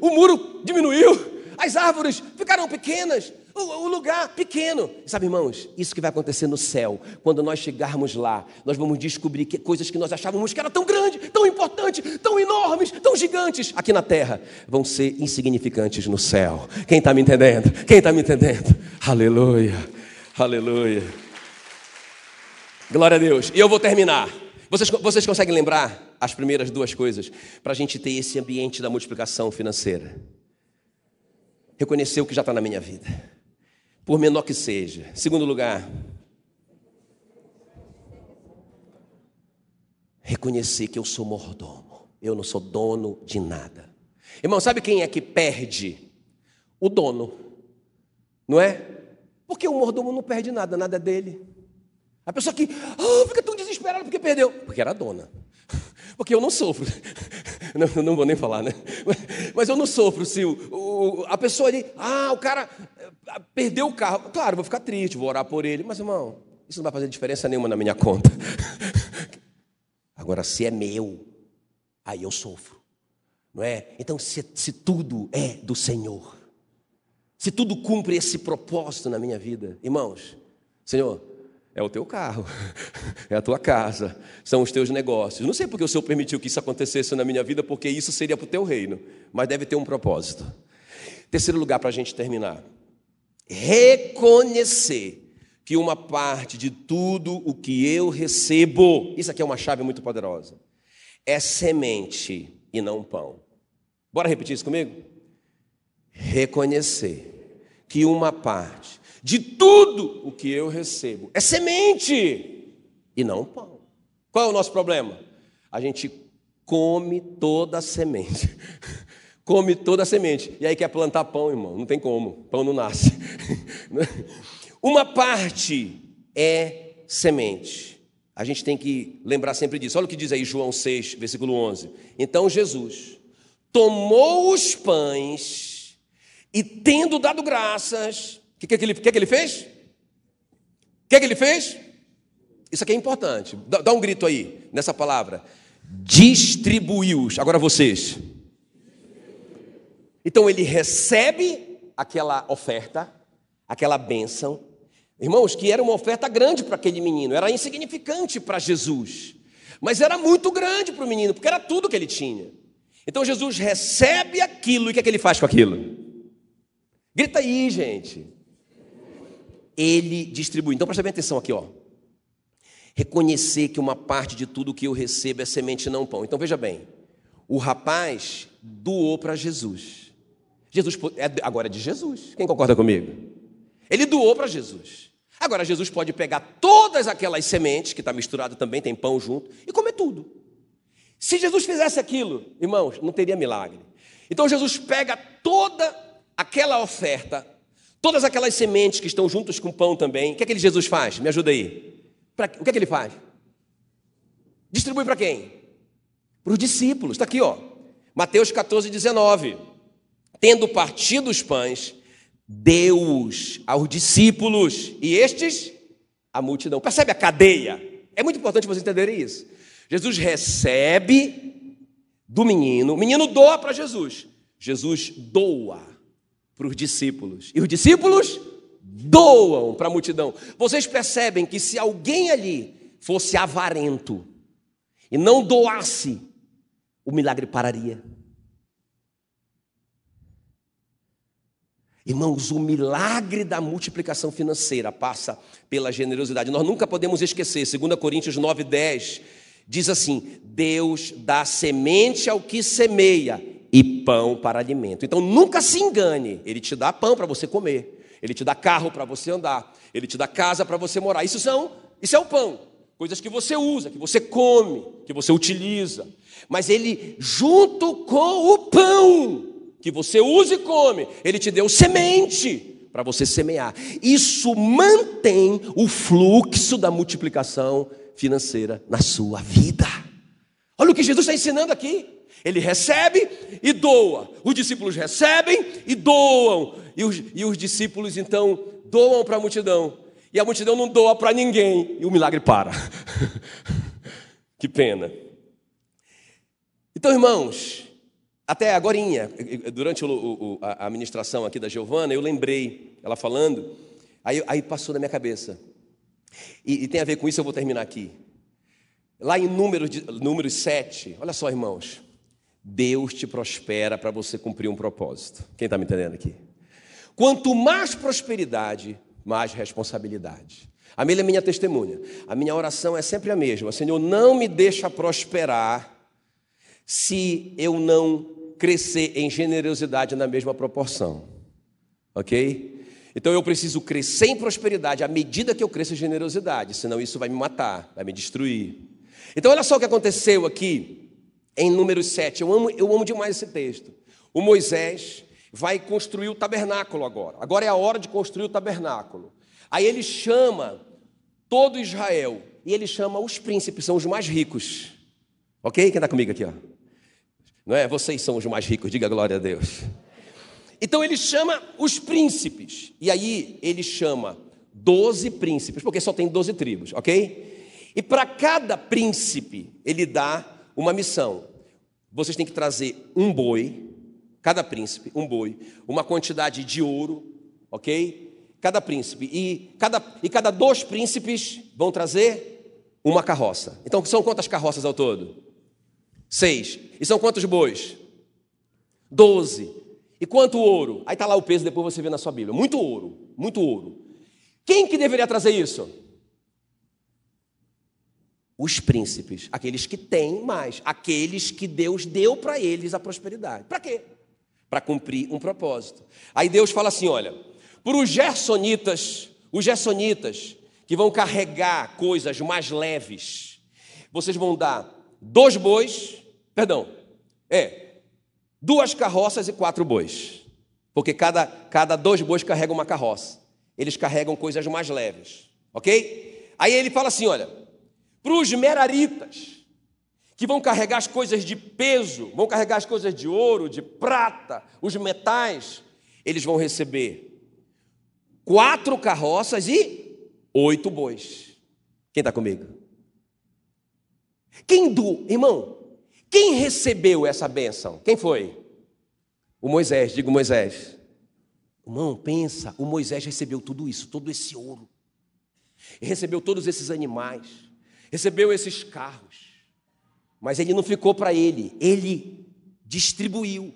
[SPEAKER 2] O muro diminuiu, as árvores ficaram pequenas, o, lugar pequeno. Sabe, irmãos, isso que vai acontecer no céu. Quando nós chegarmos lá, nós vamos descobrir que coisas que nós achávamos que eram tão grandes, tão importantes, tão enormes, tão gigantes aqui na terra, vão ser insignificantes no céu. Quem está me entendendo? Quem está me entendendo? Aleluia, aleluia. Glória a Deus. E eu vou terminar. Vocês, vocês conseguem lembrar as primeiras duas coisas para a gente ter esse ambiente da multiplicação financeira? Reconhecer o que já está na minha vida, por menor que seja. Segundo lugar, reconhecer que eu sou mordomo, eu não sou dono de nada. Irmão, sabe quem é que perde? O dono, não é? Porque o mordomo não perde nada, nada é dele. A pessoa que oh, fica tão desesperada porque perdeu. Porque era dona. Porque eu não sofro. Não, não vou nem falar, né? Mas eu não sofro se o, o, a pessoa ali, ah, o cara eh, perdeu o carro. Claro, vou ficar triste, vou orar por ele. Mas, irmão, isso não vai fazer diferença nenhuma na minha conta. Agora, se é meu, aí eu sofro. Não é? Então, se, se tudo é do Senhor, se tudo cumpre esse propósito na minha vida, irmãos, Senhor, é o teu carro, é a tua casa, são os teus negócios. Não sei porque o Senhor permitiu que isso acontecesse na minha vida, porque isso seria para o teu reino, mas deve ter um propósito. Terceiro lugar para a gente terminar: reconhecer que uma parte de tudo o que eu recebo, isso aqui é uma chave muito poderosa, é semente e não pão. Bora repetir isso comigo? Reconhecer que uma parte de tudo o que eu recebo. É semente e não pão. Qual é o nosso problema? A gente come toda a semente. come toda a semente. E aí quer plantar pão, irmão. Não tem como. Pão não nasce. Uma parte é semente. A gente tem que lembrar sempre disso. Olha o que diz aí João 6, versículo 11. Então Jesus tomou os pães e, tendo dado graças, o que, que, que, que ele fez? O que, que ele fez? Isso aqui é importante. Dá, dá um grito aí nessa palavra. Distribuiu-os. Agora vocês. Então ele recebe aquela oferta, aquela bênção. Irmãos, que era uma oferta grande para aquele menino, era insignificante para Jesus, mas era muito grande para o menino, porque era tudo que ele tinha. Então Jesus recebe aquilo e o que, é que ele faz com aquilo? Grita aí, gente ele distribui. Então presta bem atenção aqui, ó. Reconhecer que uma parte de tudo que eu recebo é semente não pão. Então veja bem, o rapaz doou para Jesus. Jesus é agora é de Jesus. Quem concorda comigo? Ele doou para Jesus. Agora Jesus pode pegar todas aquelas sementes que está misturado também tem pão junto e comer tudo. Se Jesus fizesse aquilo, irmãos, não teria milagre. Então Jesus pega toda aquela oferta Todas aquelas sementes que estão juntas com o pão também, o que é que Jesus faz? Me ajuda aí. Pra, o que é que ele faz? Distribui para quem? Para os discípulos. Está aqui, ó. Mateus 14, 19. Tendo partido os pães, Deus aos discípulos e estes a multidão. Percebe a cadeia? É muito importante vocês entenderem isso. Jesus recebe do menino, o menino doa para Jesus. Jesus doa para os discípulos. E os discípulos doam para a multidão. Vocês percebem que se alguém ali fosse avarento e não doasse, o milagre pararia. Irmãos, o milagre da multiplicação financeira passa pela generosidade. Nós nunca podemos esquecer, 2 Coríntios 9, 10, diz assim: Deus dá semente ao que semeia e pão para alimento. Então nunca se engane, Ele te dá pão para você comer, Ele te dá carro para você andar, Ele te dá casa para você morar. Isso são, isso é o pão, coisas que você usa, que você come, que você utiliza. Mas Ele, junto com o pão, que você usa e come, Ele te deu semente para você semear. Isso mantém o fluxo da multiplicação financeira na sua vida. Olha o que Jesus está ensinando aqui. Ele recebe e doa. Os discípulos recebem e doam. E os, e os discípulos então doam para a multidão. E a multidão não doa para ninguém. E o milagre para. que pena. Então, irmãos, até agora, durante a ministração aqui da Giovana, eu lembrei, ela falando, aí, aí passou na minha cabeça. E, e, tem a ver com isso, eu vou terminar aqui. Lá em números, números 7, olha só, irmãos. Deus te prospera para você cumprir um propósito. Quem está me entendendo aqui? Quanto mais prosperidade, mais responsabilidade. A minha é minha testemunha. A minha oração é sempre a mesma. Senhor, não me deixa prosperar se eu não crescer em generosidade na mesma proporção. Ok? Então eu preciso crescer em prosperidade à medida que eu cresço em generosidade, senão isso vai me matar, vai me destruir. Então olha só o que aconteceu aqui em Números 7. Eu amo, eu amo demais esse texto. O Moisés vai construir o tabernáculo agora. Agora é a hora de construir o tabernáculo. Aí ele chama todo Israel e ele chama os príncipes, são os mais ricos. Ok? Quem está comigo aqui? Ó? Não é? Vocês são os mais ricos, diga glória a Deus. Então ele chama os príncipes. E aí ele chama doze príncipes, porque só tem doze tribos, ok? E para cada príncipe ele dá uma missão. Vocês têm que trazer um boi, cada príncipe, um boi, uma quantidade de ouro, ok? Cada príncipe. E cada, e cada dois príncipes vão trazer uma carroça. Então são quantas carroças ao todo? Seis. E são quantos bois? Doze. E quanto ouro? Aí está lá o peso, depois você vê na sua Bíblia. Muito ouro, muito ouro. Quem que deveria trazer isso? Os príncipes, aqueles que têm mais, aqueles que Deus deu para eles a prosperidade. Para quê? Para cumprir um propósito. Aí Deus fala assim: olha, para os gersonitas, os gersonitas que vão carregar coisas mais leves, vocês vão dar dois bois Perdão, é duas carroças e quatro bois. Porque cada, cada dois bois carrega uma carroça. Eles carregam coisas mais leves. Ok? Aí ele fala assim: olha, para os meraritas, que vão carregar as coisas de peso, vão carregar as coisas de ouro, de prata, os metais, eles vão receber quatro carroças e oito bois. Quem está comigo? Quem do, irmão, quem recebeu essa bênção? Quem foi? O Moisés, digo Moisés. Irmão, pensa, o Moisés recebeu tudo isso, todo esse ouro. Recebeu todos esses animais, recebeu esses carros. Mas ele não ficou para ele, ele distribuiu.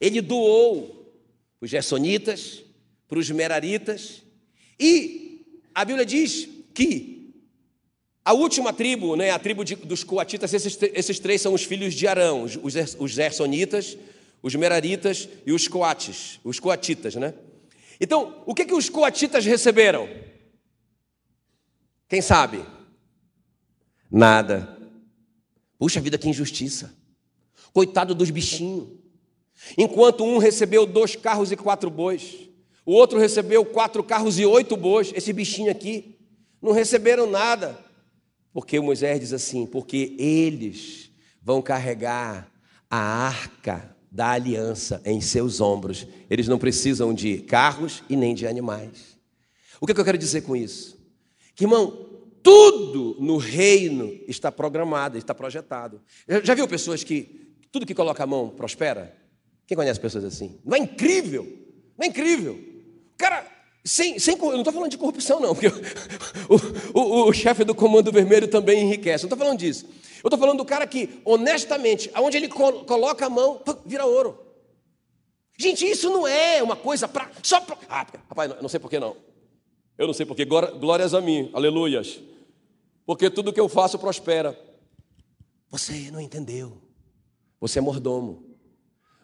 [SPEAKER 2] Ele doou para os gersonitas, para os meraritas. E a Bíblia diz que a última tribo, né, a tribo de, dos coatitas, esses, esses, três são os filhos de Arão, os, os Zersonitas, os Meraritas e os coates, os coatitas, né? Então, o que, que os coatitas receberam? Quem sabe? Nada. Puxa vida, que injustiça. Coitado dos bichinhos. Enquanto um recebeu dois carros e quatro bois, o outro recebeu quatro carros e oito bois, esse bichinho aqui, não receberam nada. Porque Moisés diz assim: porque eles vão carregar a arca da aliança em seus ombros. Eles não precisam de carros e nem de animais. O que, é que eu quero dizer com isso? Que, irmão, tudo no reino está programado, está projetado. Já viu pessoas que tudo que coloca a mão prospera? Quem conhece pessoas assim? Não é incrível? Não é incrível? Cara, sem, sem, eu não estou falando de corrupção, não, porque o, o, o chefe do Comando Vermelho também enriquece. Não estou falando disso. Eu estou falando do cara que, honestamente, aonde ele coloca a mão, vira ouro. Gente, isso não é uma coisa para. Só pra, ah, rapaz, não, não sei por que não. Eu não sei porque. Glórias a mim, aleluias. Porque tudo que eu faço prospera. Você não entendeu. Você é mordomo.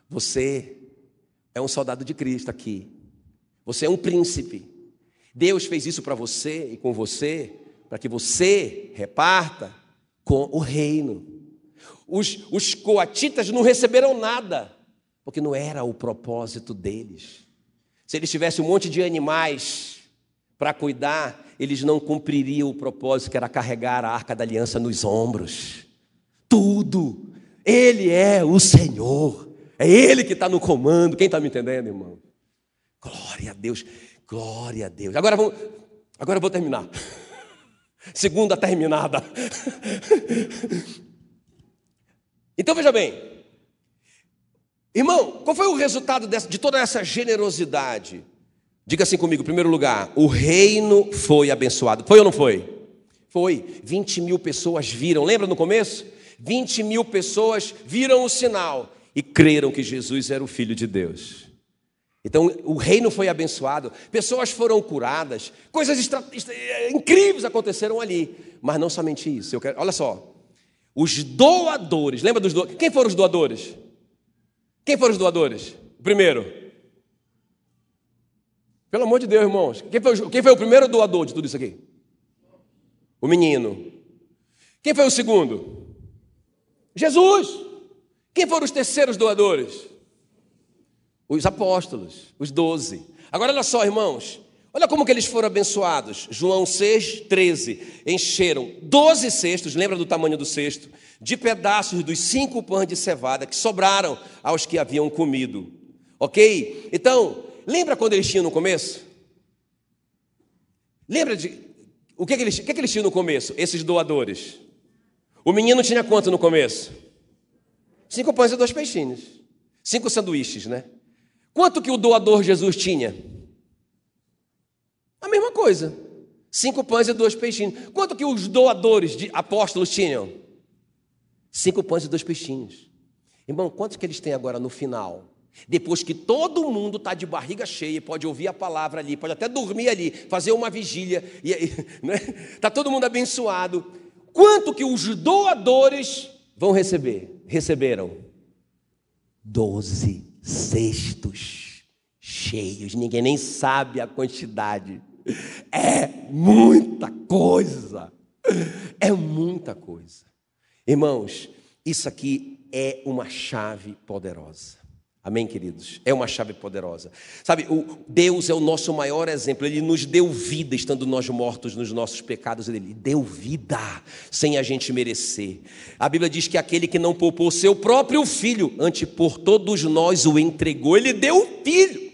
[SPEAKER 2] Você é um soldado de Cristo aqui. Você é um príncipe. Deus fez isso para você e com você, para que você reparta com o reino. Os, os coatitas não receberam nada, porque não era o propósito deles. Se eles tivessem um monte de animais para cuidar, eles não cumpririam o propósito que era carregar a arca da aliança nos ombros. Tudo. Ele é o Senhor. É Ele que está no comando. Quem está me entendendo, irmão? Glória a Deus. Glória a Deus. Agora vamos. Agora eu vou terminar. Segunda terminada. Então veja bem, irmão, qual foi o resultado de toda essa generosidade? Diga assim comigo, em primeiro lugar, o reino foi abençoado. Foi ou não foi? Foi. 20 mil pessoas viram, lembra no começo? 20 mil pessoas viram o sinal e creram que Jesus era o Filho de Deus. Então o reino foi abençoado, pessoas foram curadas, coisas incríveis aconteceram ali. Mas não somente isso. Quero... olha só, os doadores, lembra dos doadores? Quem foram os doadores? Quem foram os doadores? Primeiro. Pelo amor de Deus, irmãos. Quem foi, quem foi o primeiro doador de tudo isso aqui? O menino. Quem foi o segundo? Jesus. Quem foram os terceiros doadores? os apóstolos, os doze. Agora olha só, irmãos, olha como que eles foram abençoados. João 6, 13. Encheram doze cestos, lembra do tamanho do cesto? De pedaços dos cinco pães de cevada que sobraram aos que haviam comido. Ok? Então, lembra quando eles tinham no começo? Lembra de. O que, que, eles, o que, que eles tinham no começo, esses doadores? O menino tinha quanto no começo? Cinco pães e dois peixinhos. Cinco sanduíches, né? Quanto que o doador Jesus tinha? A mesma coisa. Cinco pães e dois peixinhos. Quanto que os doadores de apóstolos tinham? Cinco pães e dois peixinhos. Irmão, quantos que eles têm agora no final? Depois que todo mundo está de barriga cheia, pode ouvir a palavra ali, pode até dormir ali, fazer uma vigília, e está né? Tá todo mundo abençoado. Quanto que os doadores vão receber? Receberam? Doze cestos cheios, ninguém nem sabe a quantidade. É muita coisa. É muita coisa. Irmãos, isso aqui é uma chave poderosa. Amém, queridos? É uma chave poderosa. Sabe, Deus é o nosso maior exemplo. Ele nos deu vida estando nós mortos nos nossos pecados. Ele deu vida sem a gente merecer. A Bíblia diz que aquele que não poupou seu próprio filho, ante por todos nós o entregou. Ele deu o filho.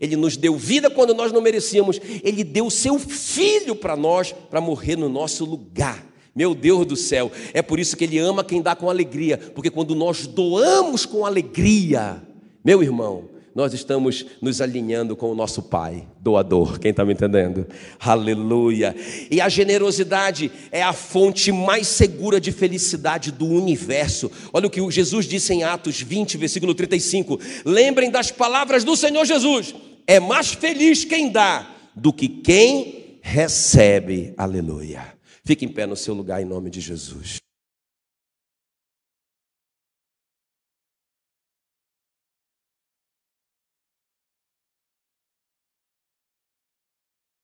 [SPEAKER 2] Ele nos deu vida quando nós não merecíamos. Ele deu seu filho para nós, para morrer no nosso lugar. Meu Deus do céu, é por isso que Ele ama quem dá com alegria, porque quando nós doamos com alegria, meu irmão, nós estamos nos alinhando com o nosso Pai, doador, quem está me entendendo? Aleluia! E a generosidade é a fonte mais segura de felicidade do universo. Olha o que Jesus disse em Atos 20, versículo 35. Lembrem das palavras do Senhor Jesus: é mais feliz quem dá do que quem recebe. Aleluia! Fique em pé no seu lugar em nome de Jesus.